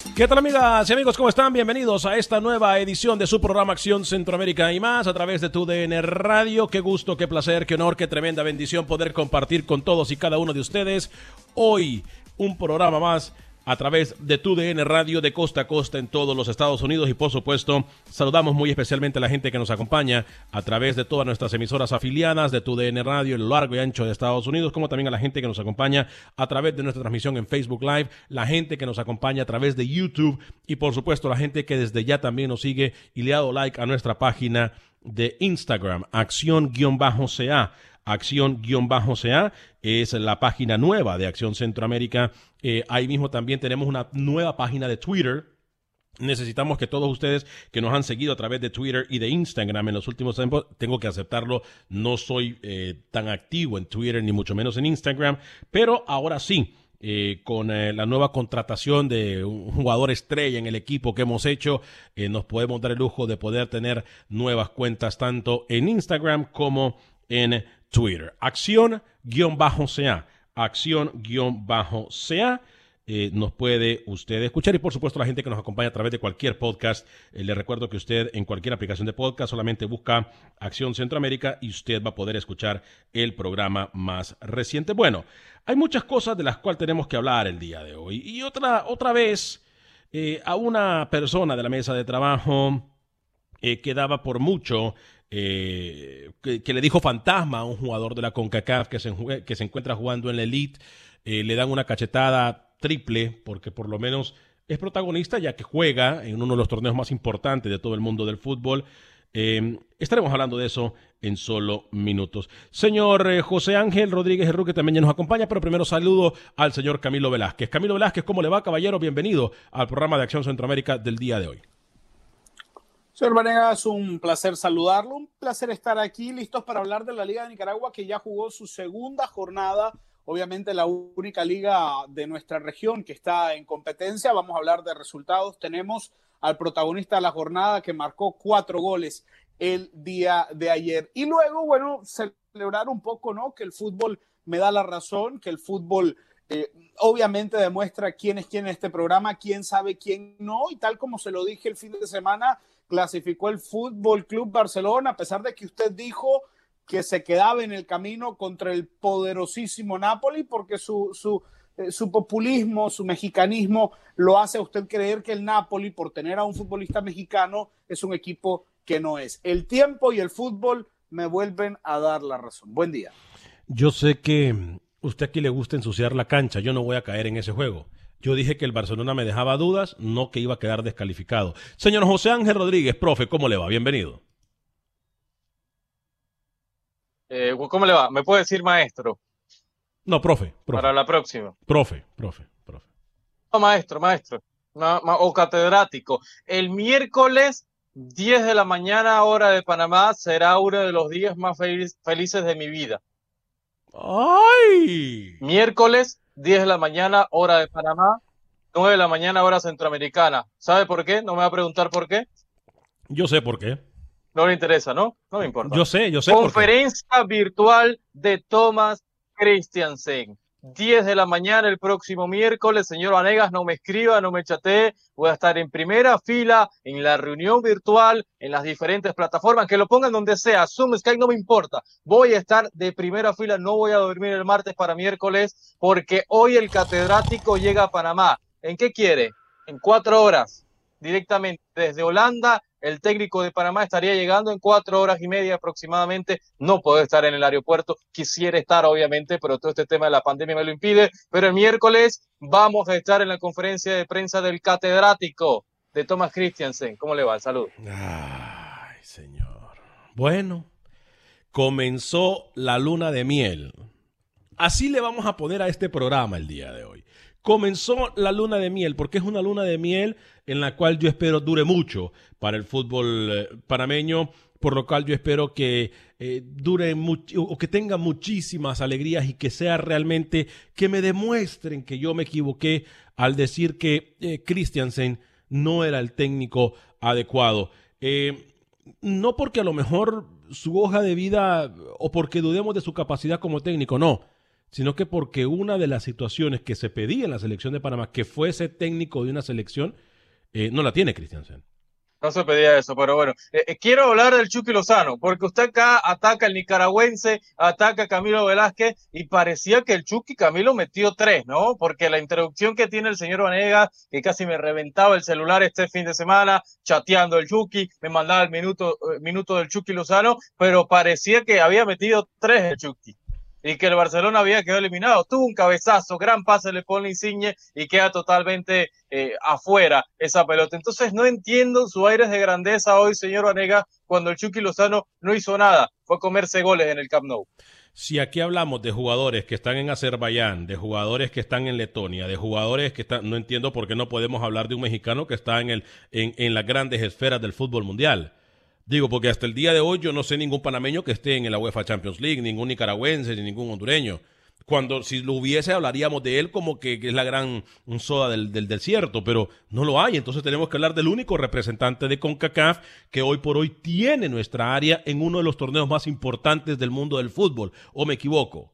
¿Qué tal amigas y amigos? ¿Cómo están? Bienvenidos a esta nueva edición de su programa Acción Centroamérica y más a través de tu DN Radio. Qué gusto, qué placer, qué honor, qué tremenda bendición poder compartir con todos y cada uno de ustedes hoy un programa más a través de tu DN Radio de costa a costa en todos los Estados Unidos. Y por supuesto saludamos muy especialmente a la gente que nos acompaña a través de todas nuestras emisoras afiliadas de tu DN Radio en lo largo y ancho de Estados Unidos como también a la gente que nos acompaña a través de nuestra transmisión en Facebook Live, la gente que nos acompaña a través de YouTube y por supuesto la gente que desde ya también nos sigue y le ha dado like a nuestra página de Instagram, acción-ca acción-CA, es la página nueva de Acción Centroamérica. Eh, ahí mismo también tenemos una nueva página de Twitter. Necesitamos que todos ustedes que nos han seguido a través de Twitter y de Instagram en los últimos tiempos, tengo que aceptarlo, no soy eh, tan activo en Twitter ni mucho menos en Instagram, pero ahora sí, eh, con la nueva contratación de un jugador estrella en el equipo que hemos hecho, nos podemos dar el lujo de poder tener nuevas cuentas tanto en Instagram como en Twitter. Acción-CA. Acción-CA. Eh, nos puede usted escuchar y por supuesto la gente que nos acompaña a través de cualquier podcast. Eh, le recuerdo que usted en cualquier aplicación de podcast solamente busca Acción Centroamérica y usted va a poder escuchar el programa más reciente. Bueno, hay muchas cosas de las cuales tenemos que hablar el día de hoy. Y otra, otra vez, eh, a una persona de la mesa de trabajo que daba por mucho eh, que, le dijo fantasma a un jugador de la CONCACAF que se, que se encuentra jugando en la Elite. Eh, le dan una cachetada triple porque por lo menos es protagonista ya que juega en uno de los torneos más importantes de todo el mundo del fútbol. Eh, estaremos hablando de eso en solo minutos. Señor José Ángel Rodríguez Herrú, que también ya nos acompaña, pero primero saludo al señor Camilo Velázquez. Camilo Velázquez, ¿cómo le va, caballero? Bienvenido al programa de Acción Centroamérica del día de hoy. Señor Vanegas, un placer saludarlo, un placer estar aquí listos para hablar de la Liga de Nicaragua que ya jugó su segunda jornada, obviamente la única liga de nuestra región que está en competencia. Vamos a hablar de resultados. Tenemos al protagonista de la jornada que marcó cuatro goles el día de ayer. Y luego, bueno, celebrar un poco, ¿no? Que el fútbol me da la razón, que el fútbol eh, obviamente demuestra quién es quién en este programa, quién sabe quién no, y tal como se lo dije el fin de semana, clasificó el Fútbol Club Barcelona, a pesar de que usted dijo que se quedaba en el camino contra el poderosísimo Napoli, porque su, su, eh, su populismo, su mexicanismo lo hace a usted creer que el Napoli, por tener a un futbolista mexicano, es un equipo que no es. El tiempo y el fútbol me vuelven a dar la razón. Buen día. Yo sé que usted aquí le gusta ensuciar la cancha, yo no voy a caer en ese juego. Yo dije que el Barcelona me dejaba dudas, no que iba a quedar descalificado. Señor José Ángel Rodríguez, profe, ¿cómo le va? Bienvenido. Eh, ¿Cómo le va? ¿Me puede decir maestro? No, profe, profe. Para la próxima. Profe, profe, profe. No, maestro, maestro. o catedrático. El miércoles 10 de la mañana, hora de Panamá, será uno de los días más felices de mi vida. ¡Ay! Miércoles, 10 de la mañana, hora de Panamá, 9 de la mañana, hora centroamericana. ¿Sabe por qué? No me va a preguntar por qué. Yo sé por qué. No le interesa, ¿no? No me importa. Yo sé, yo sé. Conferencia virtual de Thomas Christiansen. 10 de la mañana el próximo miércoles. Señor Vanegas, no me escriba, no me chatee. Voy a estar en primera fila en la reunión virtual, en las diferentes plataformas, que lo pongan donde sea. Zoom, Skype, no me importa. Voy a estar de primera fila, no voy a dormir el martes para miércoles, porque hoy el catedrático llega a Panamá. ¿En qué quiere? En cuatro horas, directamente desde Holanda el técnico de Panamá estaría llegando en cuatro horas y media aproximadamente. No puedo estar en el aeropuerto. Quisiera estar, obviamente, pero todo este tema de la pandemia me lo impide. Pero el miércoles vamos a estar en la conferencia de prensa del catedrático de Thomas Christiansen. ¿Cómo le va? Salud. Ay, señor. Bueno, comenzó la luna de miel. Así le vamos a poner a este programa el día de hoy comenzó la luna de miel, porque es una luna de miel en la cual yo espero dure mucho para el fútbol eh, panameño, por lo cual yo espero que eh, dure mucho o que tenga muchísimas alegrías y que sea realmente que me demuestren que yo me equivoqué al decir que eh, Christiansen no era el técnico adecuado. no porque a lo mejor su hoja de vida o porque dudemos de su capacidad como técnico, no sino que porque una de las situaciones que se pedía en la selección de Panamá, que fuese técnico de una selección, eh, no la tiene Christiansen. No se pedía eso, pero bueno. Eh, eh, quiero hablar del Chucky Lozano, porque usted acá ataca al nicaragüense, ataca a Camilo Velázquez, y parecía que el Chucky Camilo metió tres, ¿no? Porque la introducción que tiene el señor Vanegas, que casi me reventaba el celular este fin de semana, chateando el Chucky, me mandaba el minuto, minuto del Chucky Lozano, pero parecía que había metido tres el Chucky y que el Barcelona había quedado eliminado. Tuvo un cabezazo, gran pase le pone Insigne y queda totalmente eh, afuera esa pelota. Entonces no entiendo su aires de grandeza hoy, señor Vanega, cuando el Chucky Lozano no hizo nada, fue comerse goles en el Camp Nou. Si aquí hablamos de jugadores que están en Azerbaiyán, de jugadores que están en Letonia, de jugadores que están, no entiendo por qué no podemos hablar de un mexicano que está en, el, en, en las grandes esferas del fútbol mundial. Digo, porque hasta el día de hoy yo no sé ningún panameño que esté en la UEFA Champions League, ningún nicaragüense, ni ningún hondureño. Cuando si lo hubiese hablaríamos de él como que, es la gran soda del, del, desierto, pero no lo hay. Entonces tenemos que hablar del único representante de CONCACAF que hoy por hoy tiene nuestra área en uno de los torneos más importantes del mundo del fútbol. ¿O me equivoco?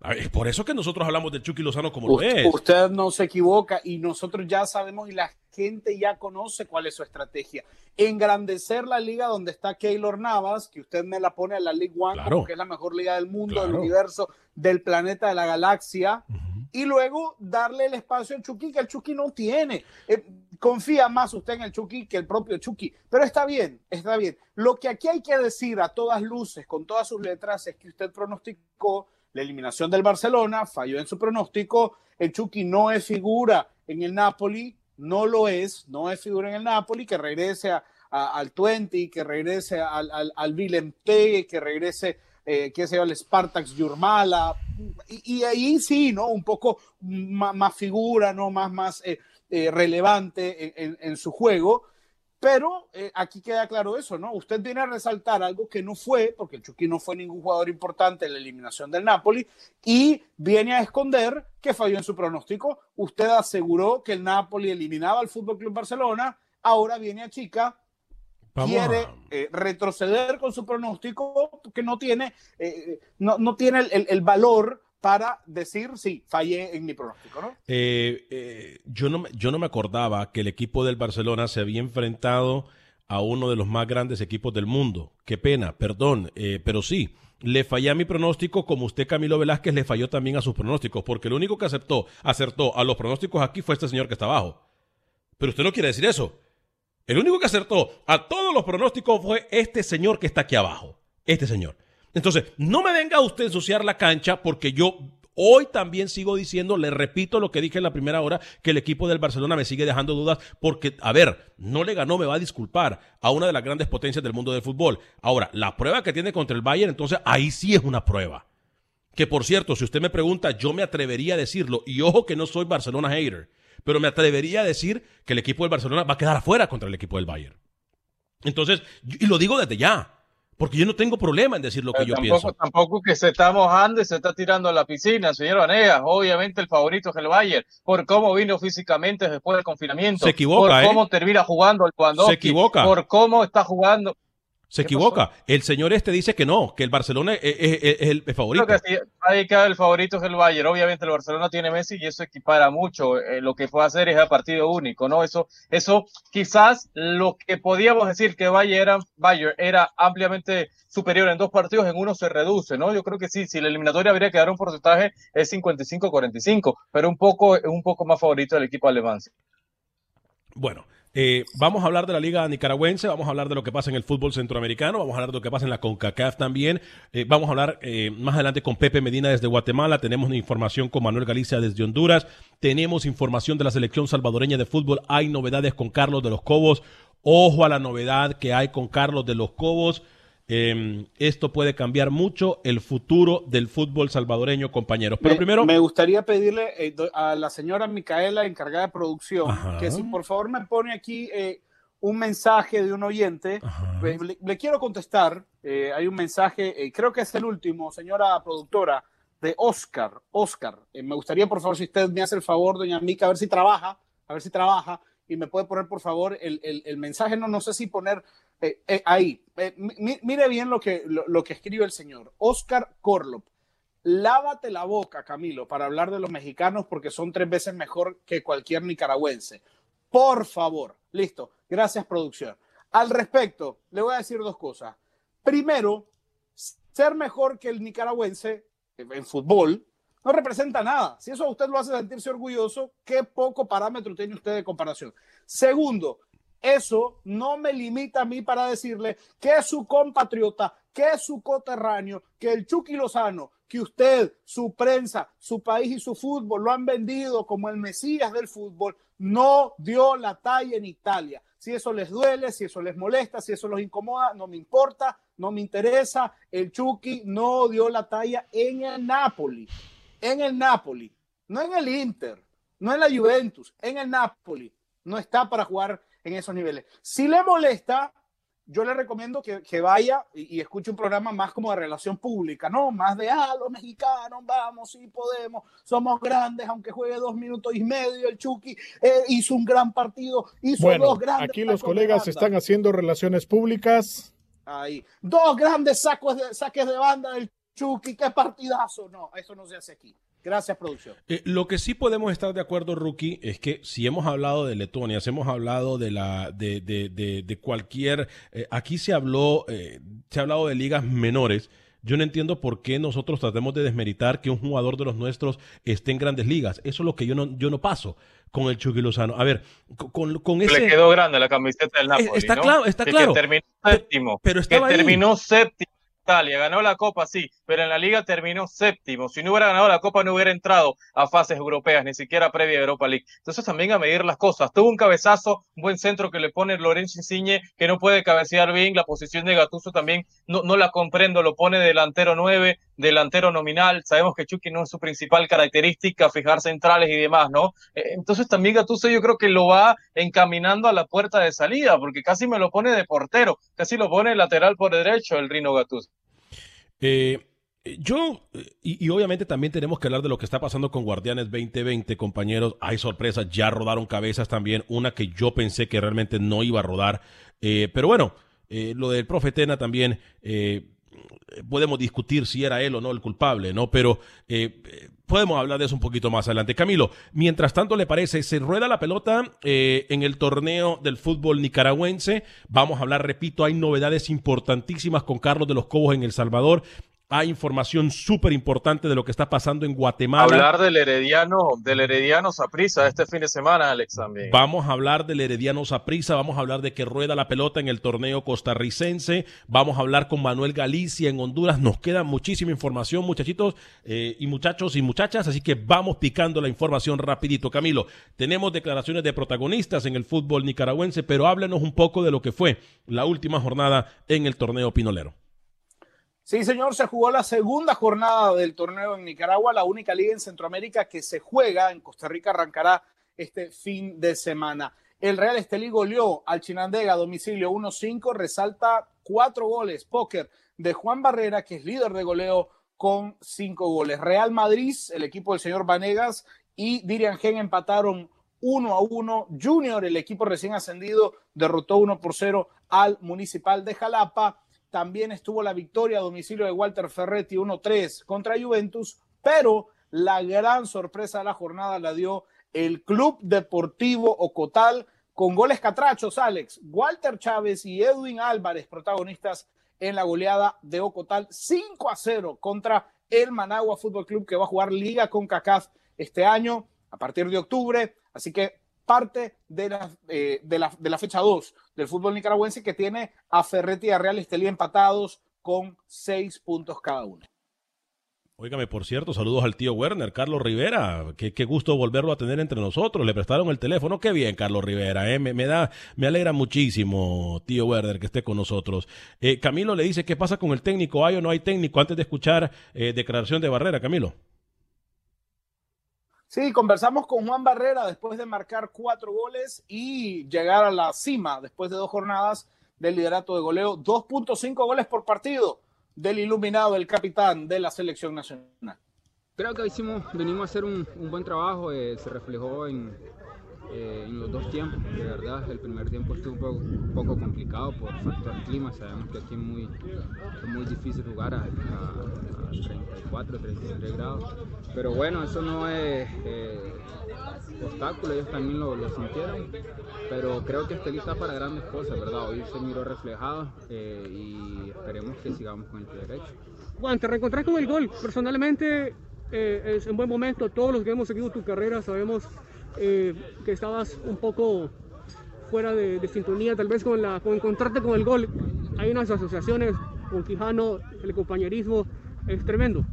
Es por eso que nosotros hablamos de Chucky Lozano como lo es. Usted no se equivoca y nosotros ya sabemos y la gente ya conoce cuál es su estrategia. Engrandecer la liga donde está Keylor Navas, que usted me la pone a la League One, que es la mejor liga del mundo, del universo, del planeta, de la galaxia. Y luego darle el espacio al Chucky que el Chucky no tiene. Eh, confía más usted en el Chucky que el propio Chucky. Pero está bien, está bien. Lo que aquí hay que decir a todas luces, con todas sus letras, es que usted pronosticó la eliminación del Barcelona, falló en su pronóstico, el Chucky no es figura en el Napoli, no lo es, no es figura en el Napoli, que regrese al Twente, que regrese al, al, al que regrese, eh, yo, al Spartax Yurmala, y, ahí sí, ¿no? Un poco más, figura, ¿no? Más, más eh, eh, relevante en, su juego, pero eh, aquí queda claro eso, ¿no? Usted viene a resaltar algo que no fue, porque el Chucky no fue ningún jugador importante en la eliminación del Napoli, y viene a esconder que falló en su pronóstico. Usted aseguró que el Napoli eliminaba al Fútbol Club Barcelona, ahora viene a Chica, quiere eh, retroceder con su pronóstico, que no tiene, eh, no, no, tiene el, el, valor para decir, sí, fallé en mi pronóstico, ¿no? Eh, eh, yo ¿no? Yo no me acordaba que el equipo del Barcelona se había enfrentado a uno de los más grandes equipos del mundo. Qué pena, perdón, eh, pero sí. Le fallé a mi pronóstico como usted, Camilo Velázquez, le falló también a sus pronósticos, porque el único que aceptó, acertó a los pronósticos aquí fue este señor que está abajo. Pero usted no quiere decir eso. El único que acertó a todos los pronósticos fue este señor que está aquí abajo. Este señor. Entonces, no me venga usted a ensuciar la cancha porque yo Hoy también sigo diciendo, le repito lo que dije en la primera hora, que el equipo del Barcelona me sigue dejando dudas porque, a ver, no le ganó, me va a disculpar, a una de las grandes potencias del mundo del fútbol. Ahora, la prueba que tiene contra el Bayern, entonces ahí sí es una prueba. Que por cierto, si usted me pregunta, yo me atrevería a decirlo, y ojo que no soy Barcelona hater, pero me atrevería a decir que el equipo del Barcelona va a quedar afuera contra el equipo del Bayern. Entonces, y lo digo desde ya. Porque yo no tengo problema en decir lo que yo pienso. Tampoco que se está mojando y se está tirando a la piscina, señor Vanegas. Obviamente el favorito es el Bayern, por cómo vino físicamente después del confinamiento. Se equivoca, Por cómo ¿eh? termina jugando el cuando Se equivoca. Por cómo está jugando. Se equivoca. El señor este dice que no, que el Barcelona es, el favorito. Creo que sí, que el favorito es el Bayern. Obviamente el Barcelona tiene Messi y eso equipara mucho. Eh, lo que puede hacer es a partido único, ¿no? Eso, eso quizás lo que podíamos decir que Bayern era, Bayern era ampliamente superior en dos partidos, en uno se reduce, ¿no? Yo creo que sí, si la eliminatoria habría que dar un porcentaje es 55-45, pero un poco, un poco más favorito del equipo alemán. Bueno, eh, vamos a hablar de la Liga Nicaragüense, vamos a hablar de lo que pasa en el fútbol centroamericano, vamos a hablar de lo que pasa en la CONCACAF también. Eh, vamos a hablar eh, más adelante con Pepe Medina desde Guatemala, tenemos información con Manuel Galicia desde Honduras, tenemos información de la selección salvadoreña de fútbol, hay novedades con Carlos de los Cobos. Ojo a la novedad que hay con Carlos de los Cobos. Em, esto puede cambiar mucho el futuro del fútbol salvadoreño, compañeros. Pero primero. Me gustaría pedirle eh, a la señora Micaela, encargada de producción, que si por favor me pone aquí eh, un mensaje de un oyente. Pues, le, quiero contestar. Eh, hay un mensaje, creo que es el último, señora productora, de Oscar. Oscar, me gustaría por favor, si usted me hace el favor, doña Mica, a ver si trabaja, a ver si trabaja y me puede poner por favor el, el, el mensaje. No, no sé si poner eh, eh, ahí, eh, mire bien lo que, lo, que escribe el señor. Oscar Corlop. Lávate la boca, Camilo, para hablar de los mexicanos porque son tres veces mejor que cualquier nicaragüense. Por favor. Listo. Gracias, producción. Al respecto, le voy a decir dos cosas. Primero, ser mejor que el nicaragüense en fútbol no representa nada. Si eso a usted lo hace sentirse orgulloso, qué poco parámetro tiene usted de comparación. Segundo, eso no me limita a mí para decirle que su compatriota, que su coterráneo, que el Chucky Lozano, que usted, su prensa, su país y su fútbol lo han vendido como el Mesías del fútbol, no dio la talla en Italia. Si eso les duele, si eso les molesta, si eso los incomoda, no me importa, no me interesa. El Chucky no dio la talla en el Napoli, en el Napoli, no en el Inter, no en la Juventus, en el Napoli. No está para jugar en esos niveles. Si le molesta, yo le recomiendo que, vaya y, escuche un programa más como de relación pública, ¿no? Más de, ah, los mexicanos, vamos, sí podemos, somos grandes, aunque juegue dos minutos y medio, el Chucky eh, hizo un gran partido, hizo bueno, dos grandes... Aquí los colegas están haciendo relaciones públicas. Ahí, dos grandes sacos de, saques de banda del Chucky, qué partidazo. No, eso no se hace aquí. Gracias, producción. Eh, lo que sí podemos estar de acuerdo, Rookie, es que si hemos hablado de Letonia, si hemos hablado de la de, de, de, cualquier. Eh, aquí se habló, eh, se ha hablado de ligas menores. Yo no entiendo por qué nosotros tratemos de desmeritar que un jugador de los nuestros esté en grandes ligas. Eso es lo que yo no, yo no paso con el Chucky Lozano. A ver, con, con ese. Le quedó grande la camiseta del Napoli. Está claro, está claro. Que terminó séptimo. Pero estaba que terminó séptimo Italia, ganó la Copa, sí, pero en la Liga terminó séptimo. Si no hubiera ganado la Copa, no hubiera entrado a fases europeas, ni siquiera previa a Europa League. Entonces también a medir las cosas. Tuvo un cabezazo, un buen centro que le pone Lorenzo Insigne, que no puede cabecear bien. La posición de Gatuso también no, no la comprendo, lo pone delantero 9, delantero nominal. Sabemos que Chucky no es su principal característica, fijar centrales y demás, ¿no? Eh, entonces también Gatuso yo creo que lo va encaminando a la puerta de salida, porque casi me lo pone de portero, casi lo pone lateral por derecho el Rino Gatuso. Eh, yo, y, obviamente también tenemos que hablar de lo que está pasando con Guardianes 2020, compañeros. Hay sorpresas, ya rodaron cabezas también. Una que yo pensé que realmente no iba a rodar. Eh, pero bueno, eh, lo del Profetena también. Podemos discutir si era él o no el culpable, ¿no? Pero eh, podemos hablar de eso un poquito más adelante. Camilo, mientras tanto, ¿le parece? Se rueda la pelota eh, en el torneo del fútbol nicaragüense. Vamos a hablar, repito, hay novedades importantísimas con Carlos de los Cobos en El Salvador. Hay información súper importante de lo que está pasando en Guatemala. Hablar del Herediano, del Herediano Saprisa este fin de semana, Alex, también. Vamos a hablar del Herediano Saprisa, vamos a hablar de que rueda la pelota en el torneo costarricense, vamos a hablar con Manuel Galicia en Honduras. Nos queda muchísima información, muchachitos eh, y muchachos y muchachas, así que vamos picando la información rapidito. Camilo, tenemos declaraciones de protagonistas en el fútbol nicaragüense, pero háblenos un poco de lo que fue la última jornada en el torneo pinolero. Sí, señor, se jugó la segunda jornada del torneo en Nicaragua, la única liga en Centroamérica que se juega. En Costa Rica arrancará este fin de semana. El Real Estelí goleó al Chinandega a domicilio 1-5, resalta cuatro goles, póker de Juan Barrera, que es líder de goleo con cinco goles. Real Madrid, el equipo del señor Vanegas y Dirian Gen empataron 1 a 1. Junior, el equipo recién ascendido, derrotó 1 por 0 al Municipal de Jalapa también estuvo la victoria a domicilio de Walter Ferretti 1-3 contra Juventus, pero la gran sorpresa de la jornada la dio el Club Deportivo Ocotal con goles catrachos, Alex. Walter Chávez y Edwin Álvarez, protagonistas en la goleada de Ocotal 5 a 0 contra el Managua Fútbol Club que va a jugar Liga con CACAF este año a partir de octubre. Así que parte de la, eh, de la, de la fecha 2 del fútbol nicaragüense que tiene a Ferretti y a Real Estelí empatados con seis puntos cada uno. Óigame, por cierto, saludos al tío Werner, Carlos Rivera. Qué, qué, gusto volverlo a tener entre nosotros. Le prestaron el teléfono. Qué bien, Carlos Rivera. ¿eh? Me, me, da, me alegra muchísimo, tío Werner, que esté con nosotros. Eh, Camilo le dice, ¿qué pasa con el técnico? ¿Hay o no hay técnico? Antes de escuchar declaración de Barrera, Camilo. Sí, conversamos con Juan Barrera después de marcar cuatro goles y llegar a la cima después de dos jornadas del liderato de goleo. 2.5 goles por partido del iluminado, el capitán de la selección nacional. Creo que hicimos, venimos a hacer un, buen trabajo, eh, se reflejó en, eh, en los dos tiempos, de verdad. El primer tiempo estuvo un poco, un poco complicado por factor clima. Sabemos que aquí es muy, es muy difícil jugar a, a, a 34, 33 grados. Pero bueno, eso no es eh, obstáculo, ellos también lo, lo, sintieron. Pero creo que este está para grandes cosas, ¿verdad? Hoy se miró reflejado eh, y esperemos que sigamos con el pie derecho. Juan, te reencontrás con el gol. Personalmente eh, es un buen momento. Todos los que hemos seguido tu carrera sabemos eh, que estabas un poco fuera de, sintonía, tal vez con, la, con encontrarte con el gol. Hay unas asociaciones con Quijano, el compañerismo es tremendo.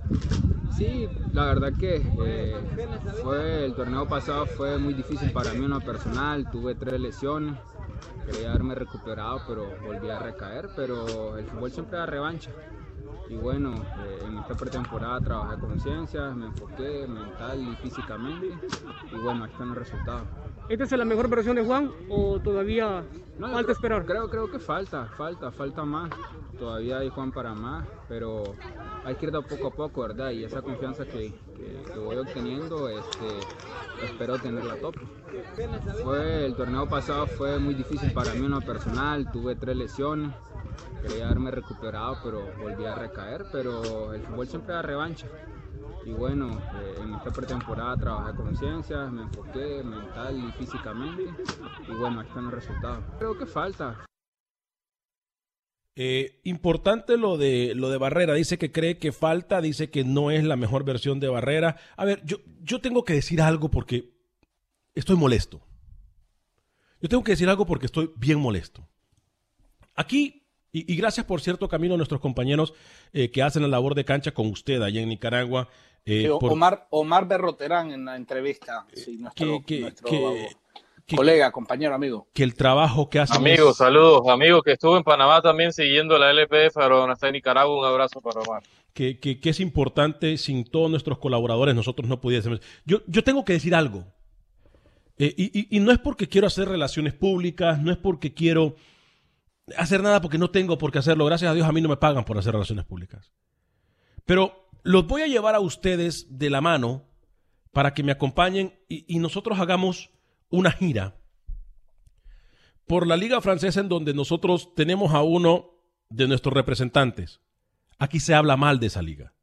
Sí, la verdad que eh, fue el torneo pasado fue muy difícil para mí en lo personal, tuve tres lesiones, quería haberme recuperado, pero volví a recaer, pero el fútbol siempre da revancha. Y bueno, eh, en esta pretemporada trabajé con ciencia, me enfoqué mental y físicamente. Y bueno, aquí están los resultados. ¿Esta es la mejor versión de Juan o todavía no, falta creo, esperar? Creo, creo que falta, falta, falta más. Todavía hay Juan para más, pero hay que ir de poco a poco, ¿verdad? Y esa confianza que, que, que voy obteniendo, este, espero tenerla top. Fue, el torneo pasado fue muy difícil para mí en lo personal, tuve tres lesiones quería haberme recuperado, pero volví a recaer, pero el fútbol siempre da revancha. Y bueno, eh, en esta pretemporada trabajé con ciencia, me enfoqué mental y físicamente, y bueno, aquí están los resultados. Creo que falta. Eh, importante lo de lo de Barrera, dice que cree que falta, dice que no es la mejor versión de Barrera. A ver, yo, yo tengo que decir algo porque estoy molesto. Yo tengo que decir algo porque estoy bien molesto. Aquí y, gracias, por cierto, Camilo, a nuestros compañeros eh, que hacen la labor de cancha con usted allá en Nicaragua. Eh, por... Omar, Omar Berroterán en la entrevista. Sí, nuestro, que, que, nuestro que, colega, compañero, amigo. Que el trabajo que hacen. Amigos, saludos. Amigos, que estuvo en Panamá también siguiendo la LPF, pero no está en Nicaragua. Un abrazo para Omar. Que, que, que, es importante, sin todos nuestros colaboradores, nosotros no pudiésemos. Yo, yo tengo que decir algo. Eh, y, y, y no es porque quiero hacer relaciones públicas, no es porque quiero hacer nada porque no tengo por qué hacerlo. Gracias a Dios a mí no me pagan por hacer relaciones públicas. Pero los voy a llevar a ustedes de la mano para que me acompañen y, nosotros hagamos una gira por la liga francesa en donde nosotros tenemos a uno de nuestros representantes, aquí se habla mal de esa liga.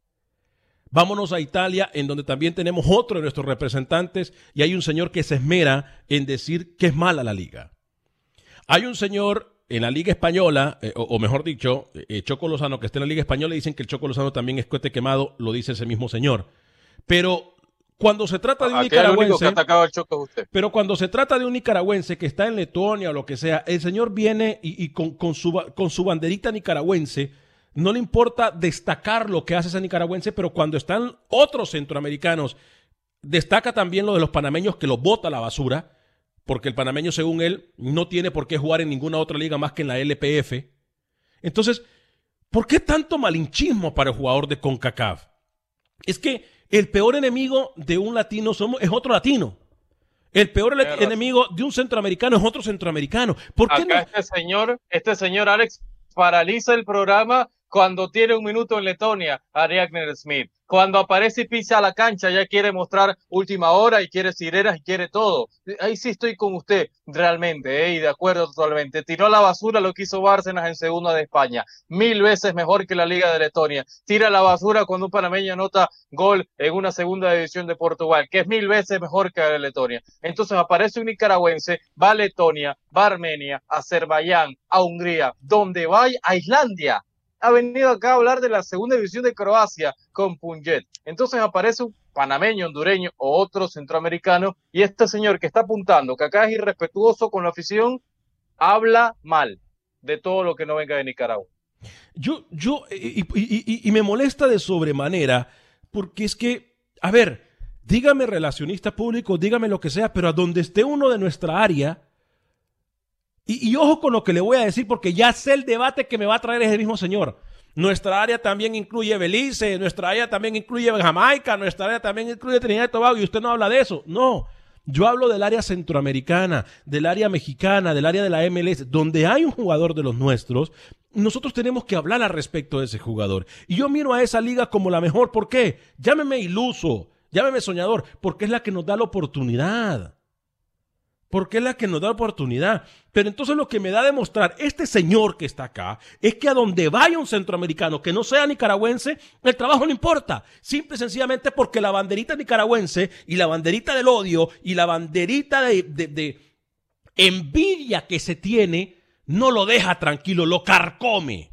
Vámonos a Italia, en donde también tenemos otro de nuestros representantes y hay un señor que se esmera en decir que es mala la liga. Hay un señor en la Liga Española, eh, o, mejor dicho, eh, Choco Lozano, que está en la Liga Española, dicen que el Choco Lozano también es cohete quemado, lo dice ese mismo señor. Pero cuando se trata de un nicaragüense. Pero cuando se trata de un nicaragüense que está en Letonia o lo que sea, el señor viene y, con, su, con su banderita nicaragüense, no le importa destacar lo que hace ese nicaragüense, pero cuando están otros centroamericanos, destaca también lo de los panameños que los bota a la basura, porque el panameño, según él, no tiene por qué jugar en ninguna otra liga más que en la LPF. Entonces, ¿por qué tanto malinchismo para el jugador de CONCACAF? Es que el peor enemigo de un latino somos, es otro latino. El peor enemigo de un centroamericano es otro centroamericano. ¿Por qué Acá este señor, este señor Alex paraliza el programa cuando tiene un minuto en Letonia, Ariadne Smith. Cuando aparece y pisa la cancha, ya quiere mostrar última hora y quiere sirenas y quiere todo. Ahí sí estoy con usted, realmente, ¿eh? y de acuerdo totalmente. Tiró a la basura lo que hizo Bárcenas en segunda de España. Mil veces mejor que la Liga de Letonia. Tira la basura cuando un panameño anota gol en una segunda división de Portugal, que es mil veces mejor que la de Letonia. Entonces aparece un nicaragüense, va a Letonia, va a Armenia, a Azerbaiyán, a Hungría, donde va a Islandia ha venido acá a hablar de la segunda división de Croacia con Punjet. Entonces aparece un panameño, hondureño o otro centroamericano y este señor que está apuntando que acá es irrespetuoso con la afición, habla mal de todo lo que no venga de Nicaragua. Yo, yo, y, me molesta de sobremanera, porque es que, a ver, dígame relacionista público, dígame lo que sea, pero a donde esté uno de nuestra área, y, ojo con lo que le voy a decir, porque ya sé el debate que me va a traer ese mismo señor. Nuestra área también incluye Belice, nuestra área también incluye Jamaica, nuestra área también incluye Trinidad y Tobago, y usted no habla de eso. No, yo hablo del área centroamericana, del área mexicana, del área de la MLS, donde hay un jugador de los nuestros. Nosotros tenemos que hablar al respecto de ese jugador. Y yo miro a esa liga como la mejor. ¿Por qué? Llámeme iluso, llámeme soñador, porque es la que nos da la oportunidad porque es la que nos da oportunidad. Pero entonces lo que me da a demostrar este señor que está acá es que a donde vaya un centroamericano que no sea nicaragüense, el trabajo no importa. Simple y sencillamente porque la banderita nicaragüense y la banderita del odio y la banderita de, envidia que se tiene no lo deja tranquilo, lo carcome.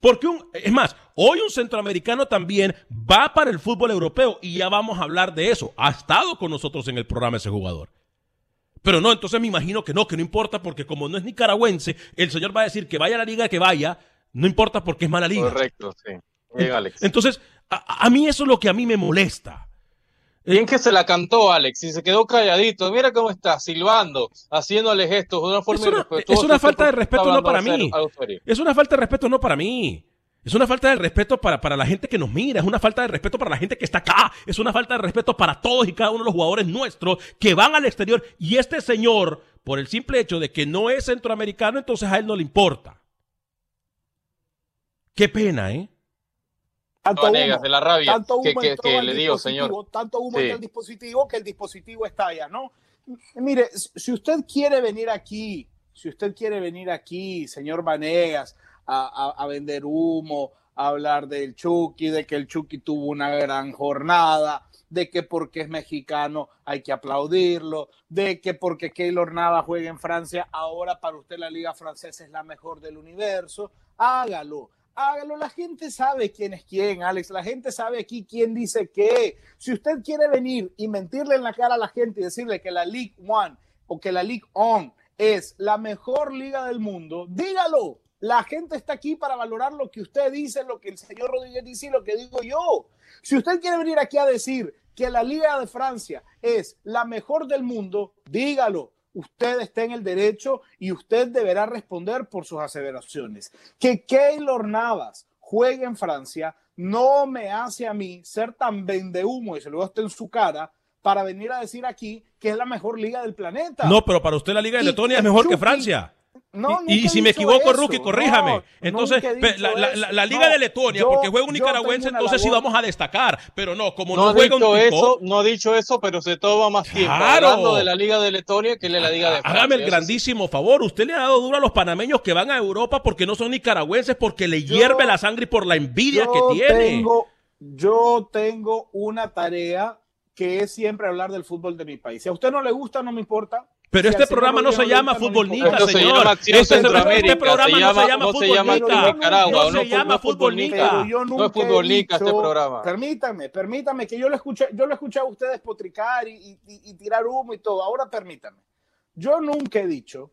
Porque es más, hoy un centroamericano también va para el fútbol europeo y ya vamos a hablar de eso. Ha estado con nosotros en el programa ese jugador. Pero no, entonces me imagino que no, que no importa porque como no es nicaragüense, el señor va a decir que vaya a la liga que vaya, no importa porque es mala liga. Correcto, sí. Entonces, a, mí eso es lo que a mí me molesta. Bien que se la cantó Alex y se quedó calladito. Mira cómo está, silbando, haciéndole gestos de una forma es una, Es una falta de respeto no para mí. Es una falta de respeto no para mí. Es una falta de respeto para, para, la gente que nos mira, es una falta de respeto para la gente que está acá, es una falta de respeto para todos y cada uno de los jugadores nuestros que van al exterior. Y este señor, por el simple hecho de que no es centroamericano, entonces a él no le importa. Qué pena, ¿eh? Tanto humo, de la rabia tanto que, que, le digo, señor. Tanto humo en el dispositivo que el dispositivo está allá, ¿no? Mire, si usted quiere venir aquí, si usted quiere venir aquí, señor Vanegas, a, vender humo, a hablar del Chucky, de que el Chucky tuvo una gran jornada, de que porque es mexicano hay que aplaudirlo, de que porque Keylor Nava juega en Francia, ahora para usted la liga francesa es la mejor del universo. Hágalo, hágalo. La gente sabe quién es quién, Alex. La gente sabe aquí quién dice qué. Si usted quiere venir y mentirle en la cara a la gente y decirle que la League One o que la League On es la mejor liga del mundo, dígalo. La gente está aquí para valorar lo que usted dice, lo que el señor Rodríguez dice y lo que digo yo. Si usted quiere venir aquí a decir que la Liga de Francia es la mejor del mundo, dígalo. Usted está en el derecho y usted deberá responder por sus aseveraciones. Que Keylor Navas juegue en Francia no me hace a mí ser tan vendehumo y se lo está en su cara para venir a decir aquí que es la mejor liga del planeta. No, pero para usted la liga de Letonia es mejor que Francia. Y, si me equivoco, Rookie, corríjame. entonces, la, Liga de Letonia, porque juega un nicaragüense, entonces sí vamos a destacar. Pero no, como no, juega un eso, No ha dicho eso, pero se toma más tiempo hablando de la Liga de Letonia que de la Liga de Francia. Hágame el grandísimo favor. Usted le ha dado duro a los panameños que van a Europa porque no son nicaragüenses, porque le hierve la sangre y por la envidia que tiene. yo tengo una tarea que es siempre hablar del fútbol de mi país. Si a usted no le gusta, no me importa pero este programa no se llama Fútbol Nica, señor. Este, este, programa no se llama Fútbol Nica. No se llama Fútbol Nica. No es Fútbol Nica este programa. Permítanme, permítanme que yo lo escuché, yo lo escuché a ustedes potricar y, y tirar humo y todo. Ahora permítanme. Yo nunca he dicho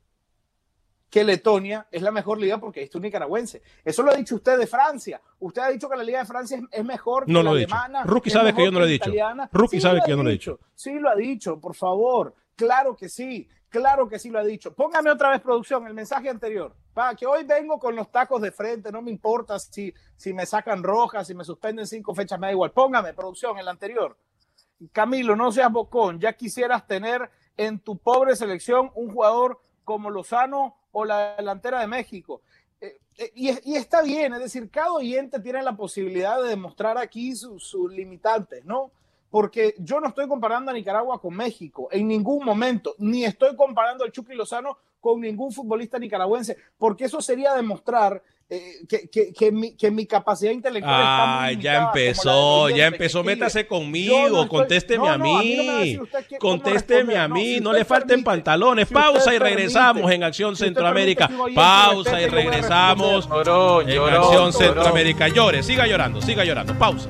que Letonia es la mejor liga porque es un nicaragüense. Eso lo ha dicho usted de Francia. Usted ha dicho que la liga de Francia es, mejor no que la alemana. Rookie sabe que yo no lo he dicho. Rookie sabe que yo no lo he dicho. Sí lo ha dicho, por favor. Claro que sí, claro que sí lo ha dicho. Póngame otra vez, producción, el mensaje anterior. Para que hoy vengo con los tacos de frente, no me importa si, si me sacan rojas, si me suspenden cinco fechas, me da igual. Póngame, producción, el anterior. Camilo, no seas bocón, ya quisieras tener en tu pobre selección un jugador como Lozano o la delantera de México. Eh, eh, y, está bien, es decir, cada oyente tiene la posibilidad de demostrar aquí sus limitantes, ¿no? Porque yo no estoy comparando a Nicaragua con México en ningún momento, ni estoy comparando al Chucky Lozano con ningún futbolista nicaragüense, porque eso sería demostrar eh, que, que, que, mi, que, mi, capacidad intelectual ah, está ya empezó, ya empezó, métase conmigo, contésteme a mí, contésteme a mí, no le falten pantalones, pausa y regresamos en Acción Centroamérica, pausa y regresamos en Acción Centroamérica, llore, siga llorando, siga llorando, pausa.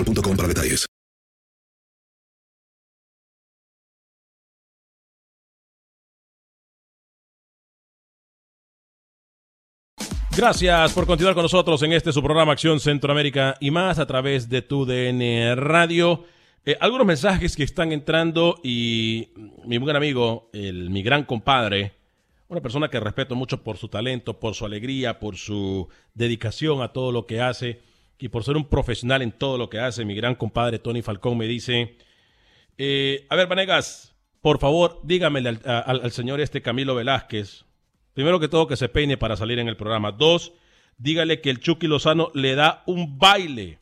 para detalles. Gracias por continuar con nosotros en este su programa Acción Centroamérica y más a través de tu DN Radio. Eh, algunos mensajes que están entrando y mi buen amigo, el, mi gran compadre, una persona que respeto mucho por su talento, por su alegría, por su dedicación a todo lo que hace y por ser un profesional en todo lo que hace, mi gran compadre Tony Falcón me dice, eh, a ver, Vanegas, por favor, dígamele al, señor este Camilo Velázquez, primero que todo que se peine para salir en el programa. Dos, dígale que el Chucky Lozano le da un baile